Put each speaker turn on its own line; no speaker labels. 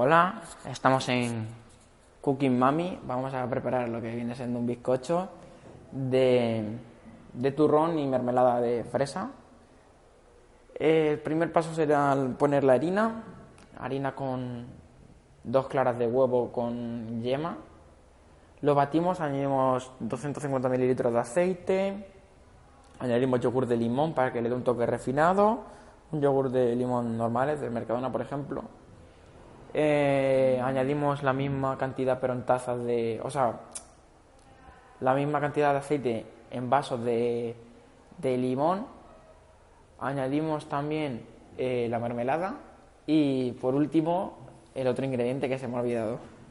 Hola, estamos en Cooking Mami. Vamos a preparar lo que viene siendo un bizcocho de, turrón y mermelada de fresa. El primer paso será poner la harina, harina con dos claras de huevo con yema. Lo batimos, añadimos 250 mililitros de aceite, añadimos yogur de limón para que le dé un toque refinado, un yogur de limón normales, del Mercadona por ejemplo. Eh, añadimos la misma cantidad pero en tazas de... o sea, la misma cantidad de aceite en vasos de, de limón. Añadimos también eh, la mermelada y por último el otro ingrediente que se me ha olvidado.